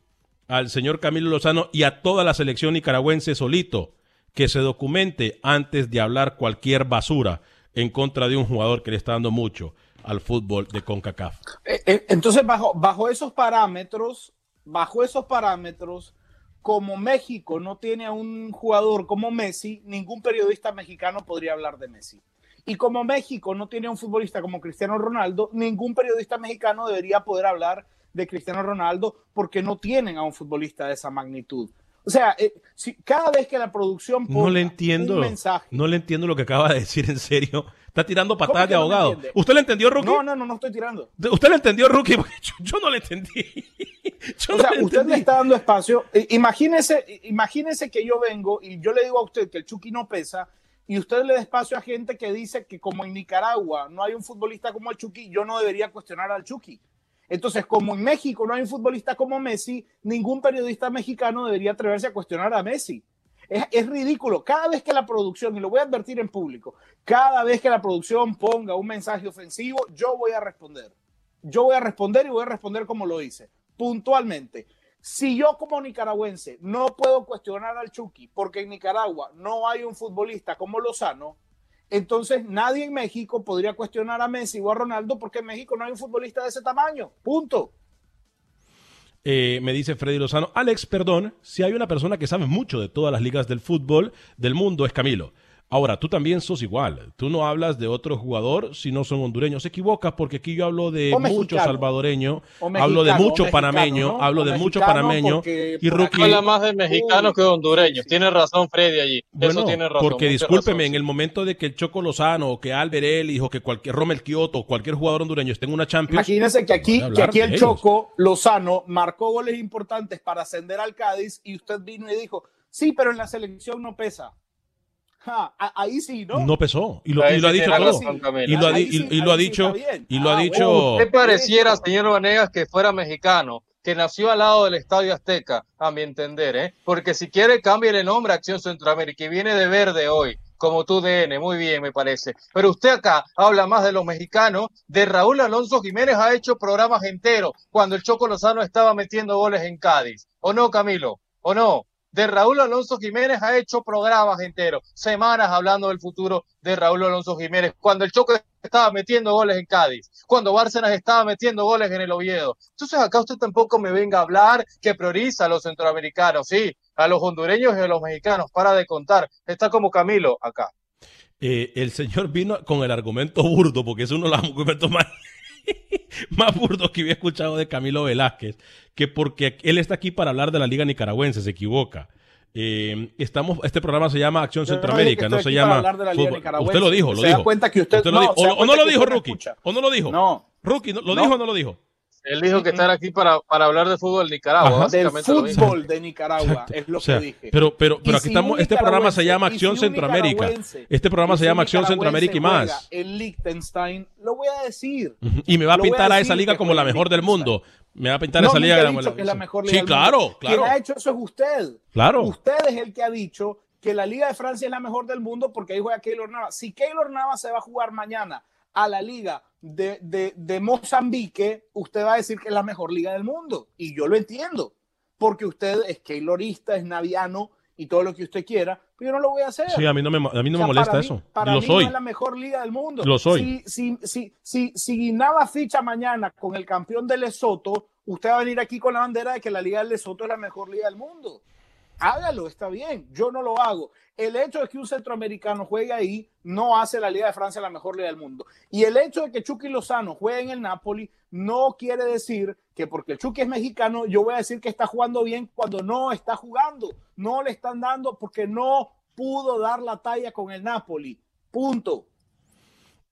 al señor Camilo Lozano y a toda la selección nicaragüense solito, que se documente antes de hablar cualquier basura en contra de un jugador que le está dando mucho al fútbol de CONCACAF. Eh, eh, entonces, bajo, bajo esos parámetros, bajo esos parámetros, como México no tiene a un jugador como Messi, ningún periodista mexicano podría hablar de Messi. Y como México no tiene a un futbolista como Cristiano Ronaldo, ningún periodista mexicano debería poder hablar de Cristiano Ronaldo porque no tienen a un futbolista de esa magnitud. O sea, eh, si, cada vez que la producción no le entiendo, un mensaje, no le entiendo lo que acaba de decir en serio. Está tirando patadas de abogado. ¿Usted lo entendió, Rookie? No, no, no, no estoy tirando. ¿Usted lo entendió, Rookie? yo, no lo entendí. o sea, usted le está dando espacio. Imagínese, imagínese que yo vengo y yo le digo a usted que el Chucky no pesa y usted le da espacio a gente que dice que como en Nicaragua no hay un futbolista como el Chucky, yo no debería cuestionar al Chucky. Entonces, como en México no hay un futbolista como Messi, ningún periodista mexicano debería atreverse a cuestionar a Messi. Es, ridículo. Cada vez que la producción, y lo voy a advertir en público, cada vez que la producción ponga un mensaje ofensivo, yo voy a responder. Yo voy a responder y voy a responder como lo hice, puntualmente. Si yo como nicaragüense no puedo cuestionar al Chucky porque en Nicaragua no hay un futbolista como Lozano, entonces nadie en México podría cuestionar a Messi o a Ronaldo porque en México no hay un futbolista de ese tamaño. Punto. Eh, me dice Freddy Lozano, Alex, perdón, si hay una persona que sabe mucho de todas las ligas del fútbol del mundo es Camilo. Ahora, tú también sos igual. Tú no hablas de otro jugador si no son hondureños. Se equivocas porque aquí yo hablo de mucho salvadoreño, hablo de mucho panameño, hablo de mucho panameño y Rookie. Habla más de mexicanos que de hondureños. Tiene razón Freddy allí. Eso tiene razón. Porque discúlpeme, en el momento de que el Choco Lozano o que Albert Ellis o que cualquier Romel Kioto, cualquier jugador hondureño esté en una Champions. Imagínense que aquí, que aquí el Choco Lozano marcó goles importantes para ascender al Cádiz y usted vino y dijo, sí, pero en la selección no pesa ahí sí, ¿no? No pesó. Y lo, y lo ha dicho todo. Y lo, ha, y, lo ha dicho. Y lo ha dicho. ¿Qué pareciera, señor Vanegas, que fuera mexicano? que nació al lado del Estadio Azteca, a mi entender, ¿eh? Porque si quiere, cambie el nombre a Acción Centroamérica, y viene de verde hoy, como tu DN, muy bien, me parece. Pero usted acá habla más de los mexicanos, de Raúl Alonso Jiménez ha hecho programas enteros cuando el Choco Lozano estaba metiendo goles en Cádiz. ¿O no, Camilo? ¿O no? De Raúl Alonso Jiménez ha hecho programas enteros, semanas hablando del futuro de Raúl Alonso Jiménez, cuando el Choque estaba metiendo goles en Cádiz, cuando Bárcenas estaba metiendo goles en el Oviedo. Entonces acá usted tampoco me venga a hablar que prioriza a los centroamericanos, sí, a los hondureños y a los mexicanos, para de contar. Está como Camilo acá. Eh, el señor vino con el argumento burdo, porque es uno de los argumentos más más burdo que había escuchado de Camilo Velázquez, que porque él está aquí para hablar de la Liga Nicaragüense, se equivoca. Eh, estamos, este programa se llama Acción Centroamérica, no, se llama. Usted lo dijo, lo dijo. cuenta que usted, no, o, no lo dijo, Rookie. O no lo dijo. No. Rookie, ¿lo dijo o no lo dijo? Él dijo que estar aquí para, para hablar de fútbol de Nicaragua. Del fútbol de Nicaragua, es lo que dije. Pero, pero, pero aquí estamos, este programa se llama Acción Centroamérica. Este programa se llama Acción Centroamérica y más. El Liechtenstein, lo voy a decir. Y me va a pintar a, esa liga como la mejor del mundo. Me va a pintar esa liga como la, mejor liga Sí, claro, claro. Quien ha hecho eso es usted. Claro. Usted es el que ha dicho que la Liga de Francia es la mejor del mundo porque ahí juega Keylor Navas. Si Keylor Navas se va a jugar mañana a la liga de, de, de, Mozambique, usted va a decir que es la mejor liga del mundo. Y yo lo entiendo, porque usted es keylorista, es naviano y todo lo que usted quiera, pero yo no lo voy a hacer. Sí, a mí no me, a mí no me molesta eso. Para lo mí soy. No es la mejor liga del mundo. Lo soy. Si, si, si, si, si Nava ficha mañana con el campeón de Lesoto, usted va a venir aquí con la bandera de que la liga de Lesoto es la mejor liga del mundo hágalo, está bien, yo no lo hago. El hecho de que un centroamericano juegue ahí no hace la Liga de Francia la mejor liga del mundo. Y el hecho de que Chucky Lozano juegue en el Napoli no quiere decir que porque Chucky es mexicano, yo voy a decir que está jugando bien cuando no está jugando. No le están dando porque no pudo dar la talla con el Napoli. Punto.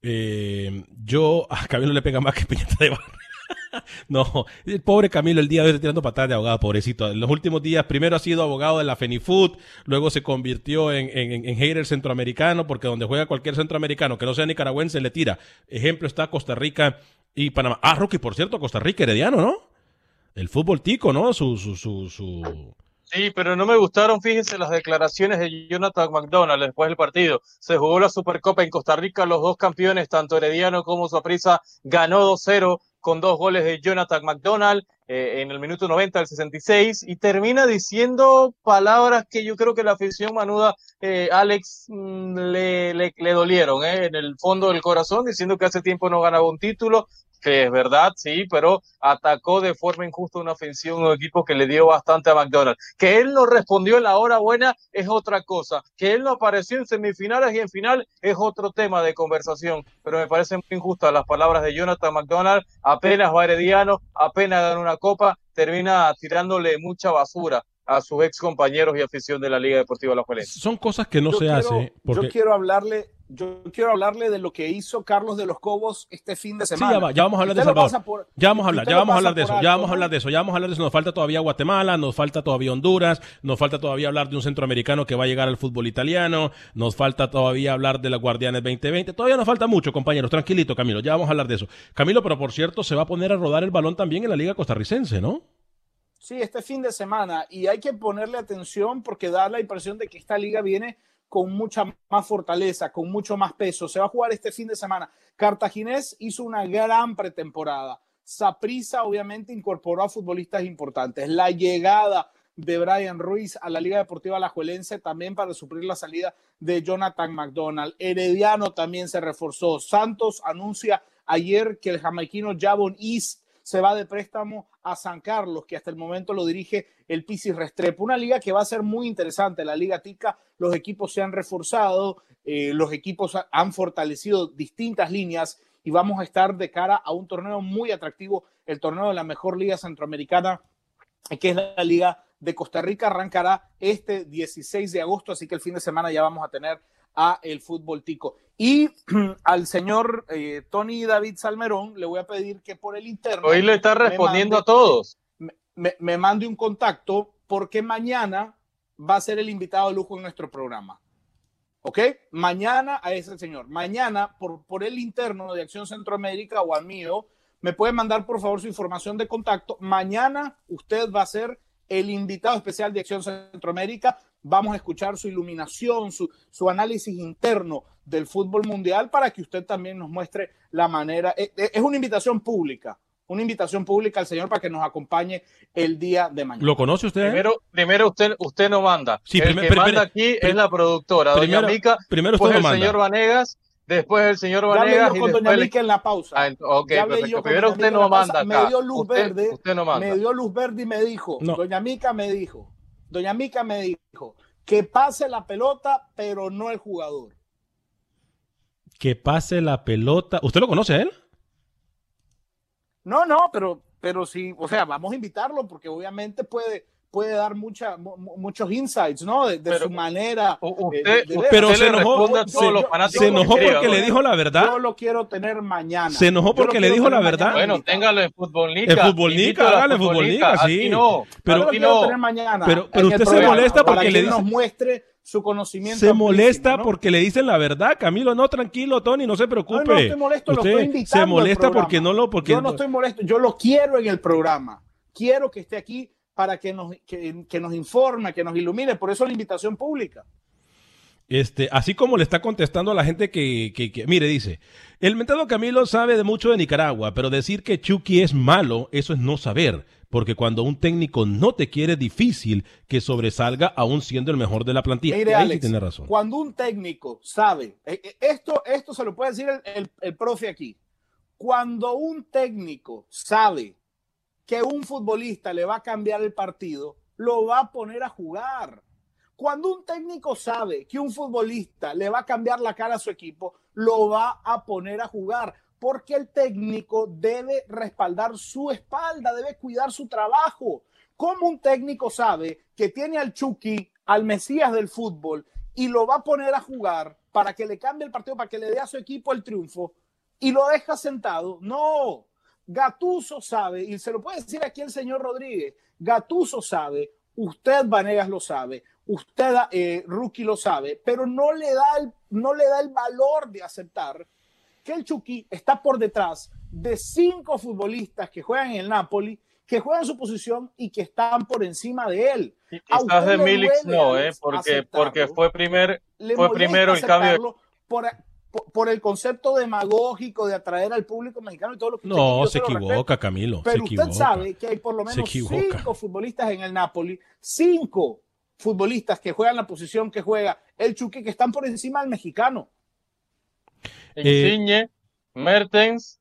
Eh, yo a Camilo le pega más que piñata de barra. no, el pobre Camilo el día de hoy tirando patadas de abogado, pobrecito. En los últimos días, primero ha sido abogado de la Fenifood, luego se convirtió en, en, en hater centroamericano, porque donde juega cualquier centroamericano que no sea nicaragüense le tira. Ejemplo está Costa Rica y Panamá. Ah, Rocky, por cierto, Costa Rica, Herediano, ¿no? El fútbol tico, ¿no? Su, su, su, su... Sí, pero no me gustaron, fíjense, las declaraciones de Jonathan McDonald después del partido. Se jugó la Supercopa en Costa Rica, los dos campeones, tanto Herediano como Saprissa, ganó 2-0 con dos goles de Jonathan McDonald eh, en el minuto 90 del 66 y termina diciendo palabras que yo creo que la afición manuda, eh, Alex, mm, le, le, le, dolieron eh, en el fondo del corazón, diciendo que hace tiempo no ganaba un título, que es verdad, sí, pero atacó de forma injusta una ofensiva un equipo que le dio bastante a McDonald's. Que él no respondió en la hora buena es otra cosa. Que él no apareció en semifinales y en final es otro tema de conversación. Pero me parecen muy injustas las palabras de Jonathan McDonald. Apenas va Herediano, apenas gana una copa, termina tirándole mucha basura a sus ex compañeros y afición de la Liga Deportiva La Juelense. Son cosas que no se hacen. Porque... Yo quiero hablarle yo quiero hablarle de lo que hizo Carlos de los Cobos este fin de semana. Sí, ya, ya vamos a hablar de Salvador. ya vamos a hablar, ya vamos a hablar de eso, ya vamos a hablar de eso, ya vamos a hablar de eso. Nos falta todavía Guatemala, nos falta todavía Honduras, nos falta todavía hablar de un centroamericano que va a llegar al fútbol italiano, nos falta todavía hablar de las Guardianes 2020. Todavía nos falta mucho, compañeros. Tranquilito, Camilo, ya vamos a hablar de eso. Camilo, pero por cierto, se va a poner a rodar el balón también en la Liga Costarricense, ¿no? Sí, este fin de semana. Y hay que ponerle atención porque da la impresión de que esta liga viene con mucha más fortaleza, con mucho más peso. Se va a jugar este fin de semana. Cartaginés hizo una gran pretemporada. Saprisa obviamente incorporó a futbolistas importantes. La llegada de Brian Ruiz a la Liga Deportiva Alajuelense también para suplir la salida de Jonathan McDonald. Herediano también se reforzó. Santos anuncia ayer que el jamaiquino Javon East se va de préstamo a San Carlos, que hasta el momento lo dirige el Pisis Restrepo. Una liga que va a ser muy interesante, la Liga Tica. Los equipos se han reforzado. eh, los equipos han fortalecido distintas líneas y vamos a estar de cara a un torneo muy atractivo, el torneo de la mejor liga centroamericana, que es la Liga de Costa Rica. Arrancará este 16 de agosto, así que el fin de semana ya vamos a tener a el fútbol tico. Y al señor eh, Tony David Salmerón le voy a pedir que por el interno... Hoy le está respondiendo a todos. Me, me mande un contacto porque mañana va a ser el invitado de lujo en nuestro programa. ¿Ok? Mañana a ese señor. Mañana, por, por el interno de Acción Centroamérica o al mío, me puede mandar por favor su información de contacto. Mañana usted va a ser el invitado especial de Acción Centroamérica. Vamos a escuchar su iluminación, su, su análisis interno del fútbol mundial para que usted también nos muestre la manera. Es, e, es una invitación pública una invitación pública al señor para que nos acompañe el día de mañana. ¿Lo conoce usted? Primero, primero usted, usted no manda. Sí, el que manda aquí es la productora, primero, doña Mica, primero después usted el señor Vanegas, después el señor Vanegas. Ya con doña Mica en la pausa. Ah, perfecto. Primero usted no manda acá. Me dio luz usted, verde. Usted no manda. Me dio luz verde y me dijo, no. doña Mica me dijo, doña Mica me dijo, que pase la pelota, pero no el jugador. Que pase la pelota. ¿Usted lo conoce a él? No, no, pero pero sí, o sea, vamos a invitarlo porque obviamente puede, puede dar mucha, muchos insights, ¿no? De, de pero, su manera. Usted, de, de, pero usted se enojó, se, se enojó porque le dijo la verdad. Yo lo quiero tener mañana. Se enojó porque le dijo la verdad. Bueno, téngalo en Futbolnica. En Futbolnica, hágale Futbolnica, sí. No, pero, lo quiero tener mañana. Pero, pero usted se molesta porque para le que dice. nos muestre su conocimiento. Se molesta ¿no? porque le dicen la verdad, Camilo. No, tranquilo, Tony, no se preocupe. No, no estoy molesto, usted lo estoy invitando se molesta porque no lo. Porque yo no estoy molesto, yo lo quiero en el programa. Quiero que esté aquí para que nos, que, que nos informe, que nos ilumine. Por eso la invitación pública. Este, así como le está contestando a la gente que, que, que, mire, dice, el mentado Camilo sabe de mucho de Nicaragua, pero decir que Chucky es malo, eso es no saber, porque cuando un técnico no te quiere, es difícil que sobresalga aún siendo el mejor de la plantilla. Mire, Ahí Alex, sí tiene razón. Cuando un técnico sabe, esto, esto se lo puede decir el, el, el profe aquí, cuando un técnico sabe que un futbolista le va a cambiar el partido, lo va a poner a jugar. Cuando un técnico sabe que un futbolista le va a cambiar la cara a su equipo, lo va a poner a jugar, porque el técnico debe respaldar su espalda, debe cuidar su trabajo. ¿Cómo un técnico sabe que tiene al Chucky, al Mesías del fútbol, y lo va a poner a jugar para que le cambie el partido, para que le dé a su equipo el triunfo, y lo deja sentado? No. Gatuso sabe, y se lo puede decir aquí el señor Rodríguez, Gatuso sabe, usted Vanegas lo sabe, usted eh, Rookie lo sabe, pero no le, da el, no le da el valor de aceptar que el Chucky está por detrás de cinco futbolistas que juegan en el Napoli, que juegan su posición y que están por encima de él. Quizás de Milix no, eh, porque, porque fue, primer, fue primero el cambio. Por, por, el concepto demagógico de atraer al público mexicano y todo lo que No, se equivoca, respeto. Camilo. Pero se usted equivoca. sabe que hay por lo menos cinco futbolistas en el Napoli, cinco futbolistas que juegan la posición que juega el Chucky, que están por encima del mexicano. Insigne, eh, Mertens,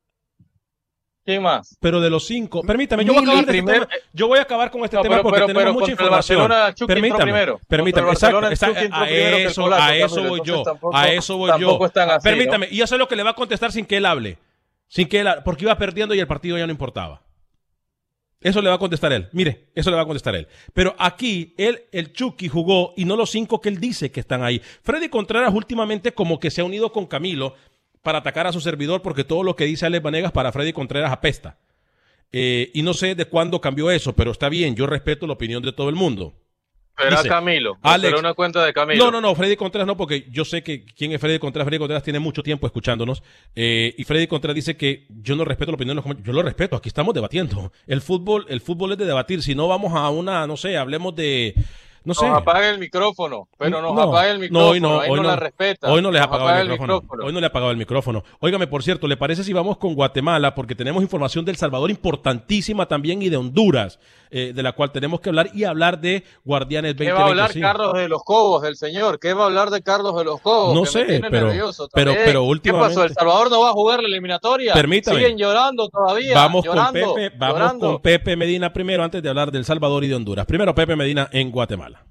¿quién más? Pero de los cinco, permítame, yo voy, a acabar, primer, este tema, yo voy a acabar con este tema pero, porque pero, tenemos mucha información. permítame, primero. permítame, exacto, exacto a, eso, a eso voy yo, tampoco, a eso voy yo. Así, permítame, ¿no? y eso es lo que le va a contestar sin que él hable, sin que él, porque iba perdiendo y el partido ya no importaba. Eso le va a contestar él. Mire, eso le va a contestar él. Pero aquí, él, el Chucky jugó y no los cinco que él dice que están ahí. Freddy Contreras últimamente como que se ha unido con Camilo para atacar a su servidor porque todo lo que dice Alex Vanegas para Freddy Contreras apesta. Eh, y no sé de cuándo cambió eso, pero está bien, yo respeto la opinión de todo el mundo. Dice, Camilo, Alex, una cuenta de Camilo. No, no, no, Freddy Contreras no, porque yo sé que quién es Freddy Contreras. Freddy Contreras tiene mucho tiempo escuchándonos. Eh, y Freddy Contreras dice que yo no respeto la opinión de los comentarios. Yo lo respeto, aquí estamos debatiendo. El fútbol, el fútbol es de debatir. Si no vamos a una, no sé, hablemos de. No sé. Nos apaga el micrófono, pero nos no, apaga el micrófono. No, hoy no, ahí hoy no, la respeta. Hoy no les ha apagado apaga el, micrófono. el micrófono. Hoy no le ha apagado el micrófono. Óigame, por cierto, ¿le parece si vamos con Guatemala? Porque tenemos información del Salvador importantísima también y de Honduras, eh, de la cual tenemos que hablar y hablar de Guardianes 2020. ¿Qué va a hablar Carlos de los Cobos, del señor? ¿Qué va a hablar de Carlos de los Cobos? No que sé, pero, nervioso pero, pero ¿Qué últimamente. pasó? ¿El Salvador no va a jugar la eliminatoria? Permítame. Siguen llorando todavía. Vamos, llorando, con Pepe, vamos llorando. con Pepe Medina primero antes de hablar del Salvador y de Honduras. Primero Pepe Medina en Guatemala.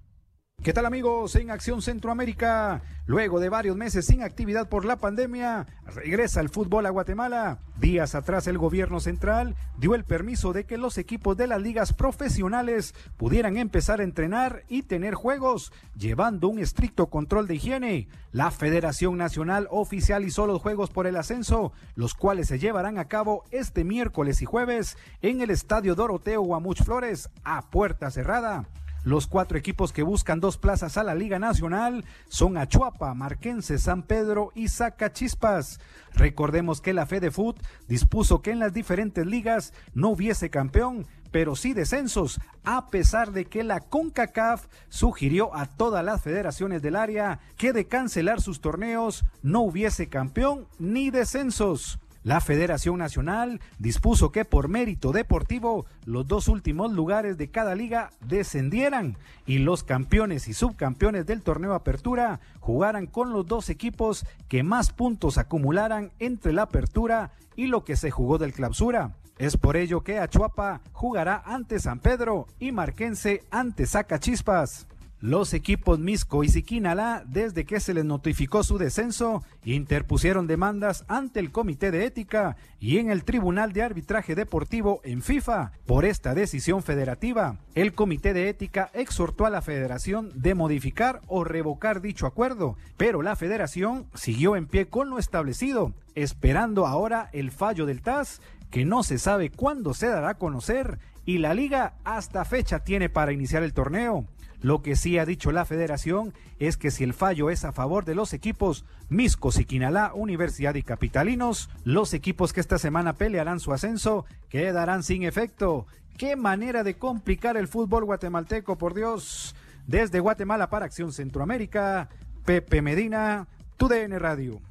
¿Qué tal amigos en Acción Centroamérica? Luego de varios meses sin actividad por la pandemia, regresa el fútbol a Guatemala. Días atrás el gobierno central dio el permiso de que los equipos de las ligas profesionales pudieran empezar a entrenar y tener juegos, llevando un estricto control de higiene. La Federación Nacional oficializó los juegos por el ascenso, los cuales se llevarán a cabo este miércoles y jueves en el Estadio Doroteo Guamuch Flores a puerta cerrada. Los cuatro equipos que buscan dos plazas a la Liga Nacional son Achuapa, Marquense, San Pedro y Zacachispas. Recordemos que la Fede Foot dispuso que en las diferentes ligas no hubiese campeón, pero sí descensos, a pesar de que la CONCACAF sugirió a todas las federaciones del área que de cancelar sus torneos no hubiese campeón ni descensos. La Federación Nacional dispuso que por mérito deportivo los dos últimos lugares de cada liga descendieran y los campeones y subcampeones del torneo Apertura jugaran con los dos equipos que más puntos acumularan entre la Apertura y lo que se jugó del Clausura. Es por ello que Achuapa jugará ante San Pedro y Marquense ante Zacachispas. Los equipos Misco y Siquinalá, desde que se les notificó su descenso, interpusieron demandas ante el Comité de Ética y en el Tribunal de Arbitraje Deportivo en FIFA por esta decisión federativa. El Comité de Ética exhortó a la Federación de modificar o revocar dicho acuerdo, pero la Federación siguió en pie con lo establecido, esperando ahora el fallo del TAS, que no se sabe cuándo se dará a conocer y la liga hasta fecha tiene para iniciar el torneo. Lo que sí ha dicho la federación es que si el fallo es a favor de los equipos Misco, Siquinalá, Universidad y Capitalinos, los equipos que esta semana pelearán su ascenso quedarán sin efecto. Qué manera de complicar el fútbol guatemalteco, por Dios. Desde Guatemala para Acción Centroamérica, Pepe Medina, TUDN Radio.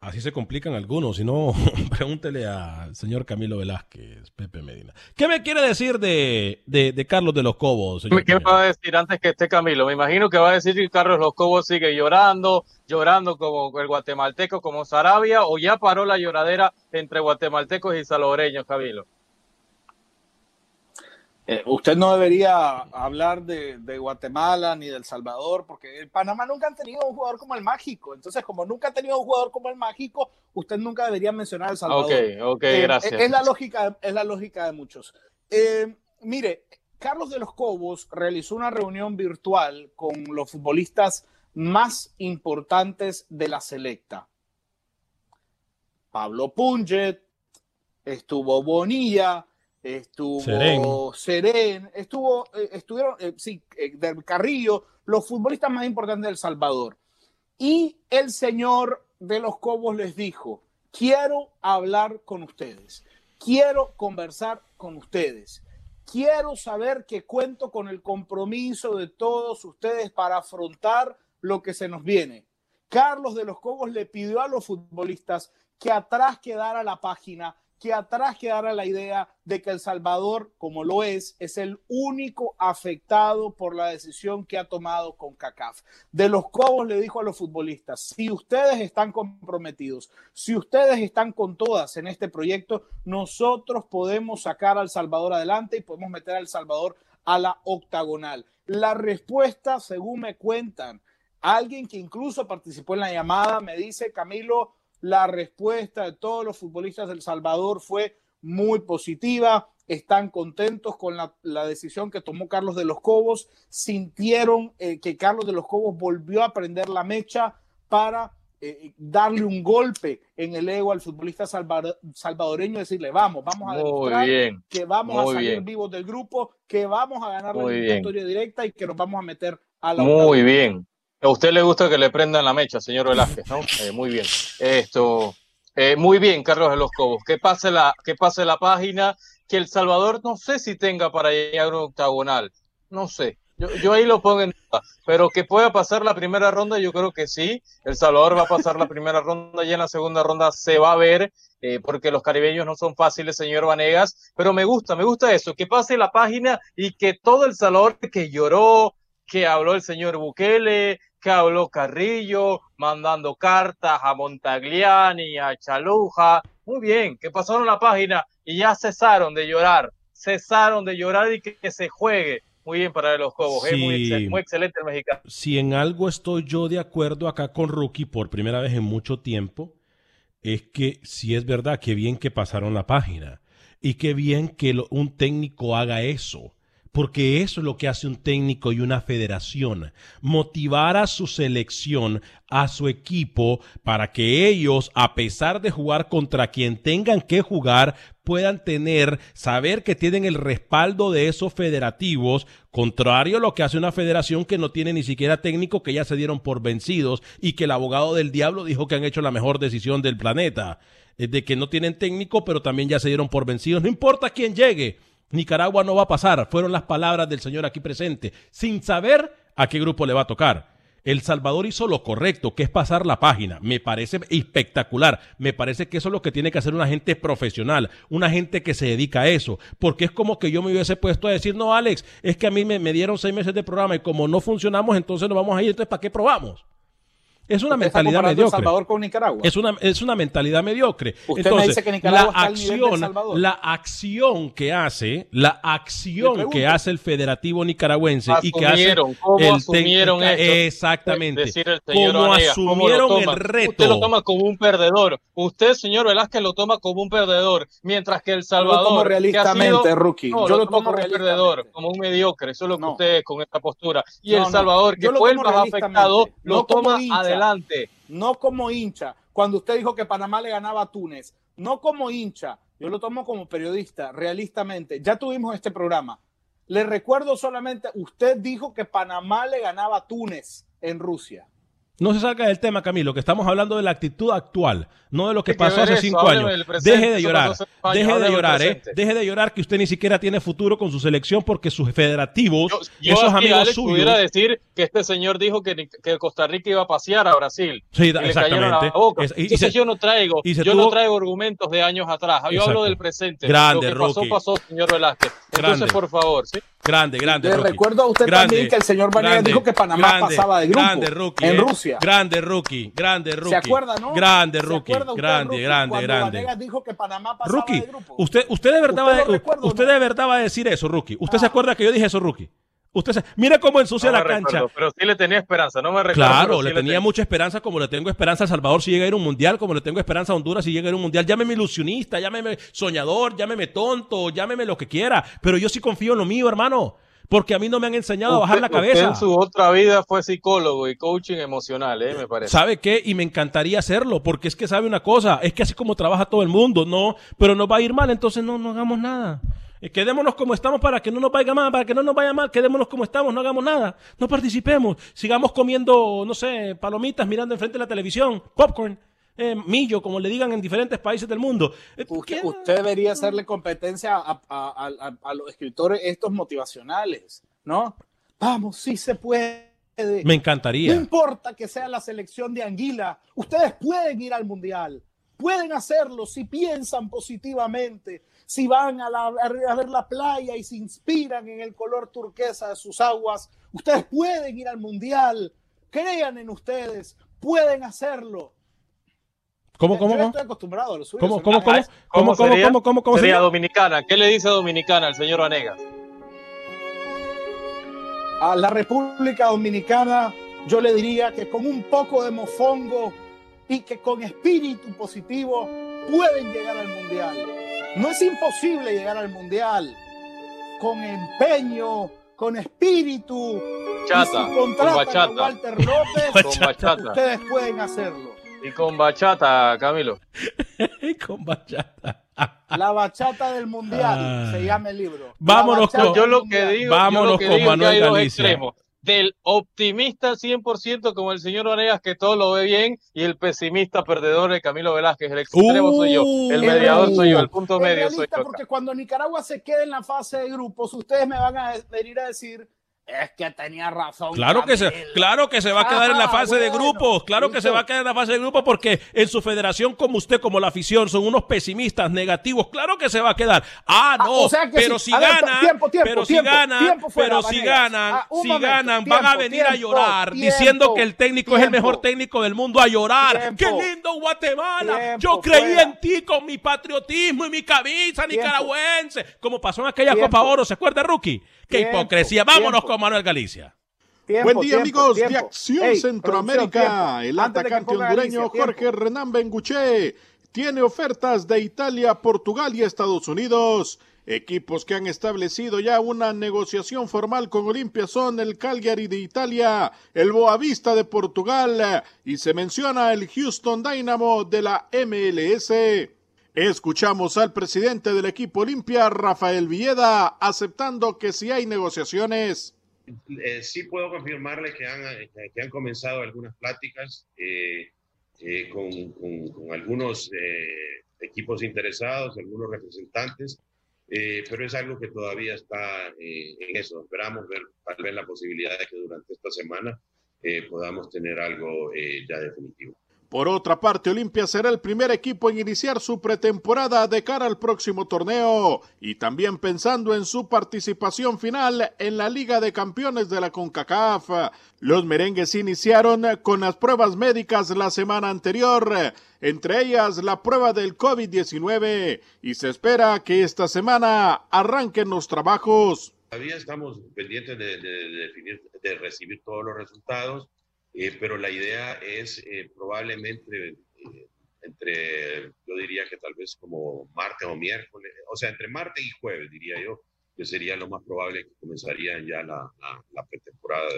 Así se complican algunos, si no, pregúntele al señor Camilo Velázquez, Pepe Medina. ¿Qué me quiere decir de, de, Carlos de los Cobos? Señor ¿Qué me va a decir antes que esté Camilo? Me imagino que va a decir que Carlos de los Cobos sigue llorando, llorando como el guatemalteco, como Sarabia, o ya paró la lloradera entre guatemaltecos y salobreños, Camilo. Eh, usted no debería hablar de, Guatemala ni del Salvador, porque el Panamá nunca han tenido un jugador como el Mágico. Entonces, como nunca ha tenido un jugador como el Mágico, usted nunca debería mencionar el Salvador. Ok, ok, eh, gracias. Es, la lógica, es la lógica de muchos. Eh, mire, Carlos de los Cobos realizó una reunión virtual con los futbolistas más importantes de la selecta. Pablo Punget, estuvo Bonilla, estuvo Seren, estuvo, eh, estuvieron, eh, sí, eh, del Carrillo, los futbolistas más importantes del Salvador. Y el señor de los Cobos les dijo, quiero hablar con ustedes, quiero conversar con ustedes, quiero saber que cuento con el compromiso de todos ustedes para afrontar lo que se nos viene. Carlos de los Cobos le pidió a los futbolistas que atrás quedara la página que atrás quedara la idea de que El Salvador, como lo es, es el único afectado por la decisión que ha tomado con CACAF. De los Cobos le dijo a los futbolistas, si ustedes están comprometidos, si ustedes están con todas en este proyecto, nosotros podemos sacar al Salvador adelante y podemos meter al Salvador a la octagonal. La respuesta, según me cuentan, alguien que incluso participó en la llamada, me dice, Camilo, la respuesta de todos los futbolistas del Salvador fue muy positiva, están contentos con la, decisión que tomó Carlos de los Cobos, sintieron eh, que Carlos de los Cobos volvió a prender la mecha para eh, darle un golpe en el ego al futbolista salvadoreño, decirle, vamos, vamos a demostrar que vamos a salir vivos del grupo, que vamos a ganar la victoria directa y que nos vamos a meter a la... Muy bien, a usted le gusta que le prendan la mecha, señor Velázquez, ¿no? Eh, muy bien. Esto, eh, muy bien, Carlos de los Cobos. Que pase la, que pase la página, que El Salvador no sé si tenga para llegar a un octagonal. No sé. Yo, ahí lo pongo en duda. Pero que pueda pasar la primera ronda, yo creo que sí. El Salvador va a pasar la primera ronda y en la segunda ronda se va a ver. Eh, porque los caribeños no son fáciles, señor Vanegas, pero me gusta, me gusta eso, que pase la página y que todo El Salvador que lloró, que habló el señor Bukele, que habló Carrillo, mandando cartas a Montagliani, a Chaluja. Muy bien, que pasaron la página y ya cesaron de llorar, cesaron de llorar y que, se juegue muy bien para los Cobos, es muy, muy, excelente el mexicano. Si en algo estoy yo de acuerdo acá con Rookie por primera vez en mucho tiempo, es que si es verdad que bien que pasaron la página y qué bien que un técnico haga eso porque eso es lo que hace un técnico y una federación, motivar a su selección, a su equipo, para que ellos, a pesar de jugar contra quien tengan que jugar, puedan tener, saber que tienen el respaldo de esos federativos, contrario a lo que hace una federación que no tiene ni siquiera técnico, que ya se dieron por vencidos y que el abogado del diablo dijo que han hecho la mejor decisión del planeta, de que no tienen técnico, pero también ya se dieron por vencidos, no importa quién llegue Nicaragua no va a pasar, fueron las palabras del señor aquí presente, sin saber a qué grupo le va a tocar. El Salvador hizo lo correcto, que es pasar la página. Me parece espectacular. Me parece que eso es lo que tiene que hacer una gente profesional, una gente que se dedica a eso. Porque es como que yo me hubiese puesto a decir, no, Alex, es que a mí me, dieron seis meses de programa y como no funcionamos, entonces nos vamos a ir. Entonces, ¿para qué probamos? Es una mentalidad mediocre. Salvador con Nicaragua. Es una, es una mentalidad mediocre. Entonces, la acción, la acción que hace, la acción que hace el federativo nicaragüense y que hace ¿cómo el asumieron exactamente, cómo asumieron el reto. Usted lo toma como un perdedor. Usted, señor Velázquez, lo toma como un perdedor, mientras que el Salvador, realistamente, rookie. yo, lo tomo como un perdedor, como un mediocre. Eso es lo que usted con esta postura. Y el Salvador, que fue el más afectado, lo toma adelante adelante. No como hincha. Cuando usted dijo que Panamá le ganaba a Túnez, no como hincha. Yo lo tomo como periodista, realistamente. Ya tuvimos este programa. Le recuerdo solamente, usted dijo que Panamá le ganaba a Túnez en Rusia. No se salga del tema, Camilo, que estamos hablando de la actitud actual, no de lo que pasó hace cinco años. Deje de llorar, deje de llorar, ¿eh? Deje de llorar que usted ni siquiera tiene futuro con su selección porque sus federativos, esos amigos suyos. pudiera decir que este señor dijo que, que, Costa Rica iba a pasear a Brasil. Sí, exactamente. y, yo no traigo, yo no traigo argumentos de años atrás. Yo hablo del presente. Grande, lo que pasó, pasó, señor Velázquez. Entonces, por favor, ¿sí? Grande, grande. Le recuerdo a usted también que el señor Vanega dijo que Panamá pasaba de grupo grande, rookie, en eh. Rusia. Grande rookie, grande rookie. ¿Se acuerda, no? Grande rookie, grande, grande, grande. Vanega dijo que Panamá pasaba rookie, de grupo. Usted, usted de verdad, va, usted de verdad va a decir eso, rookie. ¿Usted se ah. acuerda que yo dije eso, rookie? Usted se, mira cómo ensucia la cancha. pero sí le tenía esperanza, no me recuerdo. Claro, le tenía mucha esperanza, como le tengo esperanza a Salvador si llega a ir a un mundial, como le tengo esperanza a Honduras si llega a ir a un mundial. Llámeme ilusionista, llámeme soñador, llámeme tonto, llámeme lo que quiera. Pero yo sí confío en lo mío, hermano porque a mí no me han enseñado a bajar la cabeza. en su otra vida fue psicólogo y coaching emocional, ¿eh? me parece. ¿Sabe qué? Y me encantaría hacerlo, porque es que sabe una cosa, es que así como trabaja todo el mundo, no, pero nos va a ir mal, entonces no, no hagamos nada. Quedémonos como estamos para que no nos vaya mal, para que no nos vaya mal, quedémonos como estamos, no hagamos nada, no participemos, sigamos comiendo, no sé, palomitas, mirando enfrente de la televisión, popcorn. Eh, millo, como le digan en diferentes países del mundo. Eh, usted, debería hacerle competencia a, los escritores estos motivacionales, ¿no? Vamos, sí se puede. Me encantaría. No importa que sea la selección de Anguila, ustedes pueden ir al Mundial, pueden hacerlo si piensan positivamente, si van a, a, ver la playa y se inspiran en el color turquesa de sus aguas, ustedes pueden ir al Mundial, crean en ustedes, pueden hacerlo. ¿Cómo, cómo, cómo? estoy acostumbrado a los suyos. ¿Cómo, cómo, cómo? ¿Cómo, cómo, sería, cómo, cómo, cómo sería dominicana? ¿Qué le dice dominicana al señor Vanegas? A la República Dominicana yo le diría que con un poco de mofongo y que con espíritu positivo pueden llegar al Mundial. No es imposible llegar al Mundial. Con empeño, con espíritu, chata, con bachata. Walter López, con bachata. ustedes pueden hacerlo. Y con bachata, Camilo. y con bachata. La bachata del mundial se llama el libro. Vámonos con, yo lo que digo, vámonos con Manuel Galicia. Del optimista 100% como el señor Vanegas que todo lo ve bien y el pesimista perdedor de Camilo Velázquez. El extremo soy yo, el uh. mediador soy yo, el punto medio soy yo. Porque cuando Nicaragua se quede en la fase de grupos, ustedes me van a venir a decir es que tenía razón. Claro que, se, claro que se va a quedar en la fase de grupos. Claro que se va a quedar en la fase de grupos porque en su federación, como usted, como la afición, son unos pesimistas negativos. Claro que se va a quedar. Ah, no. pero si, ganan, pero si ganan, pero si ganan, si ganan, van a venir a llorar diciendo que el técnico es el mejor técnico del mundo a llorar. ¡Qué lindo Guatemala! Yo creí en ti con mi patriotismo y mi camisa nicaragüense. Como pasó en aquella Copa Oro, ¿se acuerda, Rookie? ¡Qué hipocresía! Vámonos con Manuel Galicia. Buen día, amigos de Acción Centroamérica. El atacante hondureño Jorge Renan Benguche tiene ofertas de Italia, Portugal y Estados Unidos. Equipos que han establecido ya una negociación formal con Olimpia son el Cagliari de Italia, el Boavista de Portugal y se menciona el Houston Dynamo de la MLS. Escuchamos al presidente del equipo Olimpia, Rafael Villeda, aceptando que si hay negociaciones. Eh, sí puedo confirmarle que han, que han comenzado algunas pláticas eh, eh, con, con, algunos equipos interesados, algunos representantes. Eh, pero es algo que todavía está eh, en eso. Esperamos ver tal vez la posibilidad de que durante esta semana eh, podamos tener algo ya definitivo. Por otra parte, Olimpia será el primer equipo en iniciar su pretemporada de cara al próximo torneo y también pensando en su participación final en la Liga de Campeones de la CONCACAF. Los merengues iniciaron con las pruebas médicas la semana anterior, entre ellas la prueba del COVID-19, y se espera que esta semana arranquen los trabajos. Todavía estamos pendientes de, definir, de recibir todos los resultados eh, pero la idea es eh, probablemente eh, entre, yo diría que tal vez como martes o miércoles, o sea, entre martes y jueves, diría yo, que sería lo más probable que comenzarían ya la, la, pretemporada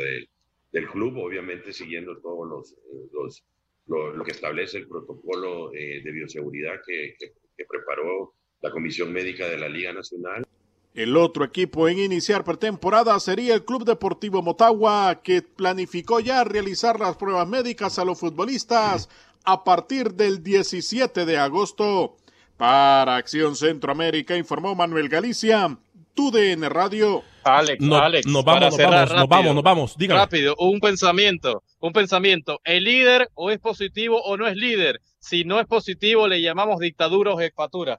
del club, obviamente siguiendo todos los, los lo, que establece el protocolo de bioseguridad que, que preparó la Comisión Médica de la Liga Nacional. El otro equipo en iniciar pretemporada sería el Club Deportivo Motagua, que planificó ya realizar las pruebas médicas a los futbolistas a partir del 17 de agosto. Para Acción Centroamérica informó Manuel Galicia, TUDN Radio. Alex, Alex, nos vamos, nos vamos, nos vamos, nos vamos, Rápido, un pensamiento, un pensamiento. ¿El líder o es positivo o no es líder? Si no es positivo, le llamamos dictadura o jefatura.